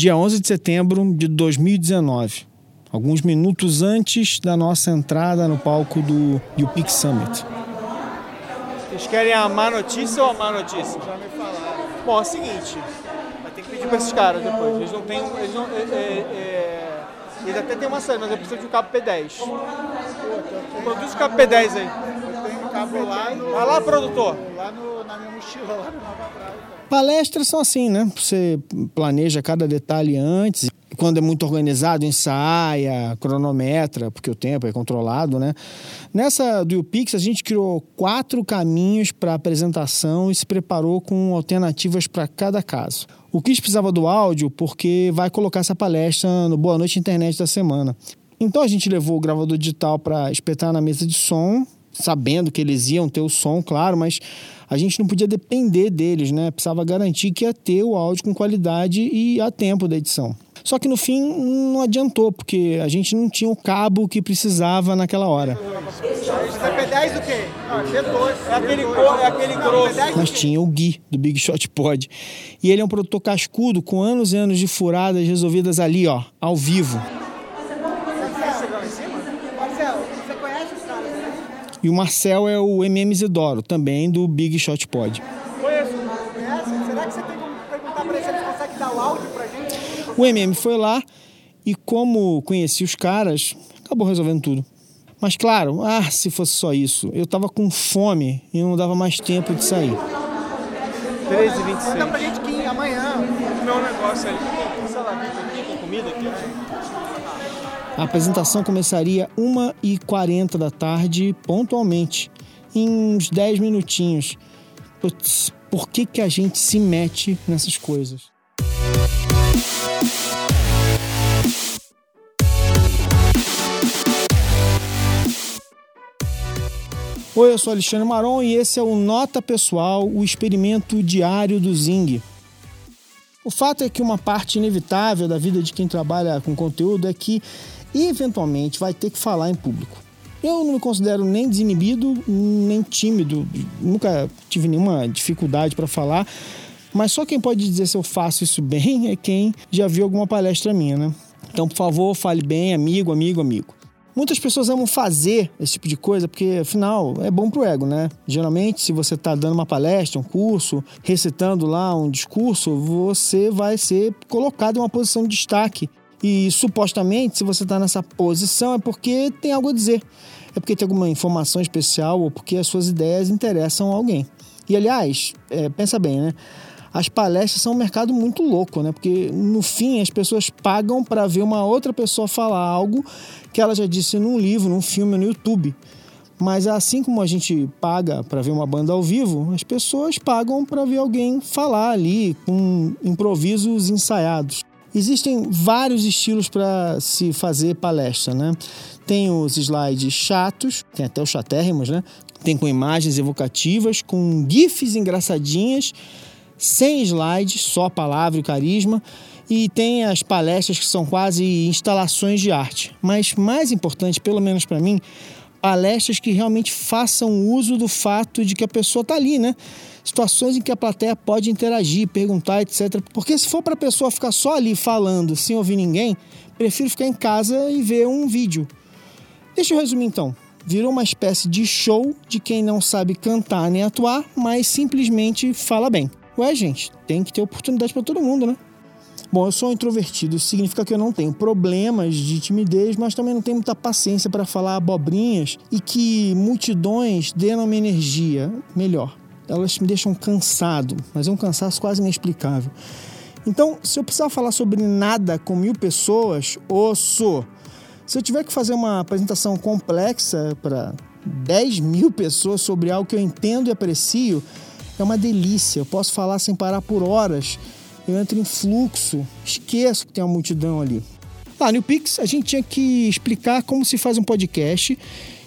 dia 11 de setembro de 2019, alguns minutos antes da nossa entrada no palco do UPIC Summit. Vocês querem a má notícia ou a má notícia? Já me falaram. Bom, é o seguinte, vai ter que pedir para esses caras depois. Eles não têm. Eles, não, é, é, é, eles até têm uma saída, mas eu preciso de um cabo P10. Produz o cabo P10 aí. Lá no. Vai lá, produtor. Lá no, na minha mochila, lá no Nova Praia. Palestras são assim, né? Você planeja cada detalhe antes. Quando é muito organizado, ensaia, cronometra, porque o tempo é controlado, né? Nessa do UPix, a gente criou quatro caminhos para apresentação e se preparou com alternativas para cada caso. O Chris precisava do áudio porque vai colocar essa palestra no Boa Noite Internet da semana. Então a gente levou o gravador digital para espetar na mesa de som, sabendo que eles iam ter o som, claro, mas a gente não podia depender deles, né? Precisava garantir que ia ter o áudio com qualidade e a tempo da edição. Só que no fim não adiantou, porque a gente não tinha o cabo que precisava naquela hora. P10 do quê? Não, P2. É aquele, é aquele grosso. Mas tinha o Gui, do Big Shot Pod. E ele é um produtor cascudo, com anos e anos de furadas resolvidas ali, ó, ao vivo. E o Marcel é o MM Isidoro, também do Big Shot Pod. Conheço. Conhece? Será que você tem como perguntar pra ele se ele consegue dar o áudio pra gente? O MM foi lá e, como conheci os caras, acabou resolvendo tudo. Mas claro, ah, se fosse só isso, eu tava com fome e não dava mais tempo de sair. 13 e 26. Conta pra gente que amanhã. Comer um negócio ali. Tem saladinha aqui, tem comida aqui. A apresentação começaria 1h40 da tarde, pontualmente, em uns 10 minutinhos. Putz, por que, que a gente se mete nessas coisas? Oi, eu sou Alexandre Maron e esse é o Nota Pessoal, o experimento diário do Zing. O fato é que uma parte inevitável da vida de quem trabalha com conteúdo é que, eventualmente, vai ter que falar em público. Eu não me considero nem desinibido, nem tímido, nunca tive nenhuma dificuldade para falar, mas só quem pode dizer se eu faço isso bem é quem já viu alguma palestra minha, né? Então, por favor, fale bem, amigo, amigo, amigo. Muitas pessoas amam fazer esse tipo de coisa porque, afinal, é bom pro ego, né? Geralmente, se você está dando uma palestra, um curso, recitando lá um discurso, você vai ser colocado em uma posição de destaque. E supostamente, se você está nessa posição, é porque tem algo a dizer. É porque tem alguma informação especial ou porque as suas ideias interessam a alguém. E, aliás, é, pensa bem, né? as palestras são um mercado muito louco, né? Porque no fim as pessoas pagam para ver uma outra pessoa falar algo que ela já disse num livro, num filme, no YouTube. Mas assim como a gente paga para ver uma banda ao vivo, as pessoas pagam para ver alguém falar ali com improvisos ensaiados. Existem vários estilos para se fazer palestra, né? Tem os slides chatos, tem até os chatérrimos, né? Tem com imagens evocativas, com gifs engraçadinhas sem slides, só palavra e carisma. E tem as palestras que são quase instalações de arte. Mas mais importante, pelo menos para mim, palestras que realmente façam uso do fato de que a pessoa está ali, né? Situações em que a plateia pode interagir, perguntar, etc. Porque se for para a pessoa ficar só ali falando, sem ouvir ninguém, prefiro ficar em casa e ver um vídeo. Deixa eu resumir então. Virou uma espécie de show de quem não sabe cantar nem atuar, mas simplesmente fala bem. Ué, gente, tem que ter oportunidade para todo mundo, né? Bom, eu sou introvertido, isso significa que eu não tenho problemas de timidez, mas também não tenho muita paciência para falar abobrinhas e que multidões dêem uma energia melhor. Elas me deixam cansado, mas é um cansaço quase inexplicável. Então, se eu precisar falar sobre nada com mil pessoas, osso! Se eu tiver que fazer uma apresentação complexa para 10 mil pessoas sobre algo que eu entendo e aprecio, é uma delícia. Eu posso falar sem parar por horas. Eu entro em fluxo, esqueço que tem uma multidão ali. Lá no Pix, a gente tinha que explicar como se faz um podcast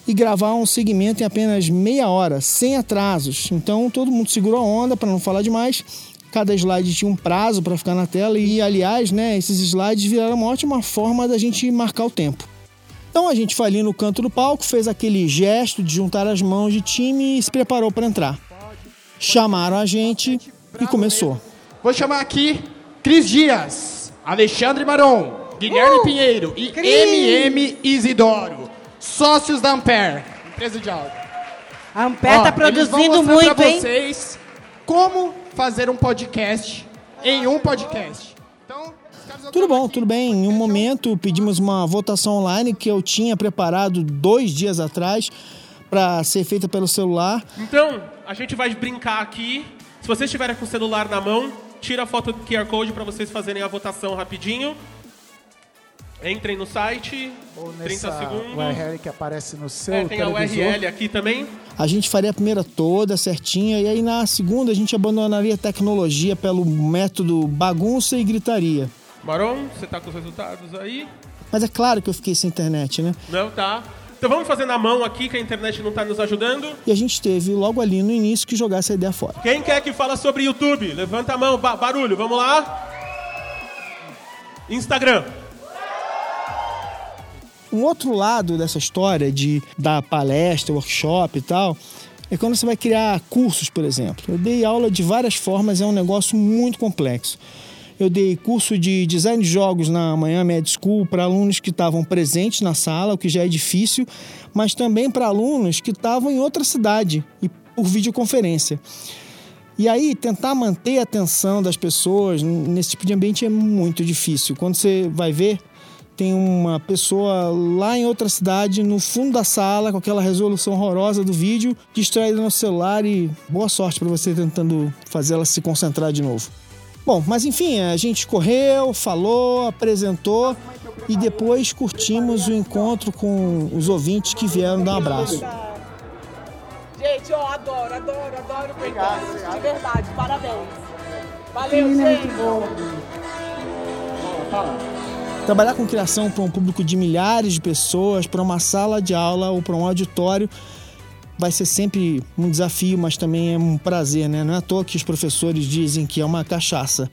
e gravar um segmento em apenas meia hora, sem atrasos. Então todo mundo segurou a onda para não falar demais. Cada slide tinha um prazo para ficar na tela e, aliás, né, esses slides viraram uma ótima forma da gente marcar o tempo. Então a gente foi ali no canto do palco, fez aquele gesto de juntar as mãos de time e se preparou para entrar. Chamaram a gente e começou. Vou chamar aqui Cris Dias. Alexandre Maron, Guilherme Uh! Pinheiro e Cris! MM Isidoro, sócios da Ampere, empresa de áudio. A Ampere tá vão produzindo mostrar muito, pra hein? vocês como fazer um podcast em um podcast. Então, os caras vão Tudo bom, tudo bem. Em um momento pedimos uma votação online que eu tinha preparado dois dias atrás para ser feita pelo celular. Então, a gente vai brincar aqui. Se vocês estiverem com o celular na mão, tira a foto do QR Code para vocês fazerem a votação rapidinho. Entrem no site, Ou 30 nessa segundos. URL que aparece no seu É, tem a televisor. URL aqui também. A gente faria a primeira toda certinha e aí na segunda a gente abandonaria a tecnologia pelo método bagunça e gritaria. Maron, você tá com os resultados aí? Mas é claro que eu fiquei sem internet, né? Não, tá. Então vamos fazer na mão aqui, que a internet não tá nos ajudando. E a gente teve logo ali no início que jogar essa ideia fora. Quem quer que fala sobre YouTube? Levanta a mão, ba- barulho, vamos lá. Instagram. Um outro lado dessa história de dar palestra, workshop e tal, é quando você vai criar cursos, por exemplo. Eu dei aula de várias formas, é um negócio muito complexo. Eu dei curso de design de jogos na Manhã Med School para alunos que estavam presentes na sala, o que já é difícil, mas também para alunos que estavam em outra cidade e por videoconferência. E aí, tentar manter a atenção das pessoas nesse tipo de ambiente é muito difícil. Quando você vai ver, tem uma pessoa lá em outra cidade, no fundo da sala, com aquela resolução horrorosa do vídeo, distraída no celular e boa sorte para você tentando fazer ela se concentrar de novo. Bom, mas enfim, a gente correu, falou, apresentou e depois curtimos o encontro com os ouvintes que vieram dar um abraço. Gente, ó, adoro, adoro, adoro o podcast. De verdade, parabéns. Valeu, gente. Trabalhar com criação para um público de milhares de pessoas, para uma sala de aula ou para um auditório, vai ser sempre um desafio, mas também é um prazer, né? Não é à toa que os professores dizem que é uma cachaça.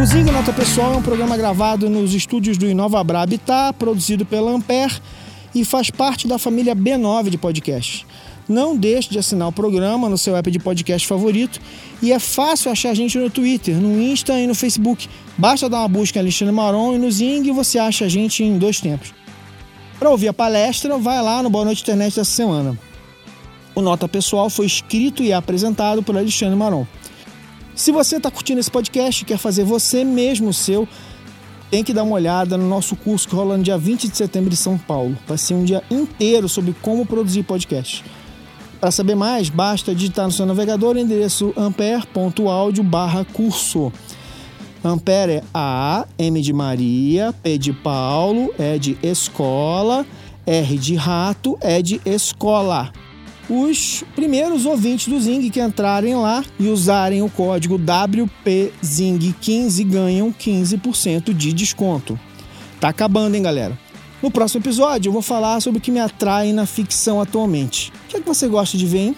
O Zing Nota Pessoal é um programa gravado nos estúdios do Inovabra Habitat, produzido pela Ampere e faz parte da família B9 de podcasts. Não deixe de assinar o programa no seu app de podcast favorito e é fácil achar a gente no Twitter, no Insta e no Facebook. Basta dar uma busca em Alexandre Maron e no Zing e você acha a gente em dois tempos. Para ouvir a palestra, vai lá no Boa Noite Internet dessa semana. O Nota Pessoal foi escrito e apresentado por Alexandre Maron. Se você está curtindo esse podcast e quer fazer você mesmo o seu, tem que dar uma olhada no nosso curso que rola no dia 20 de setembro em São Paulo. Vai ser um dia inteiro sobre como produzir podcast. Para saber mais, basta digitar no seu navegador o endereço ampere.audio barra curso. Ampere é A, M de Maria, P de Paulo, E de escola, R de rato, E de escola. Os primeiros ouvintes do Zing que entrarem lá e usarem o código WPZING15 ganham 15% de desconto. Tá acabando, hein, galera? No próximo episódio eu vou falar sobre o que me atrai na ficção atualmente. O que é que você gosta de ver, hein?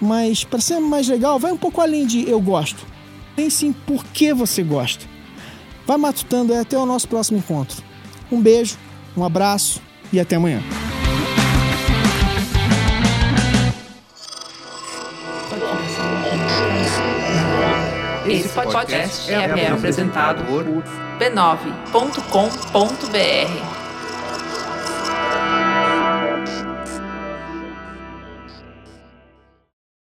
Mas para ser mais legal, vai um pouco além de eu gosto. Pense em por que você gosta. Vai matutando aí até o nosso próximo encontro. Um beijo, um abraço e até amanhã. Esse podcast é, é apresentado por b9.com.br.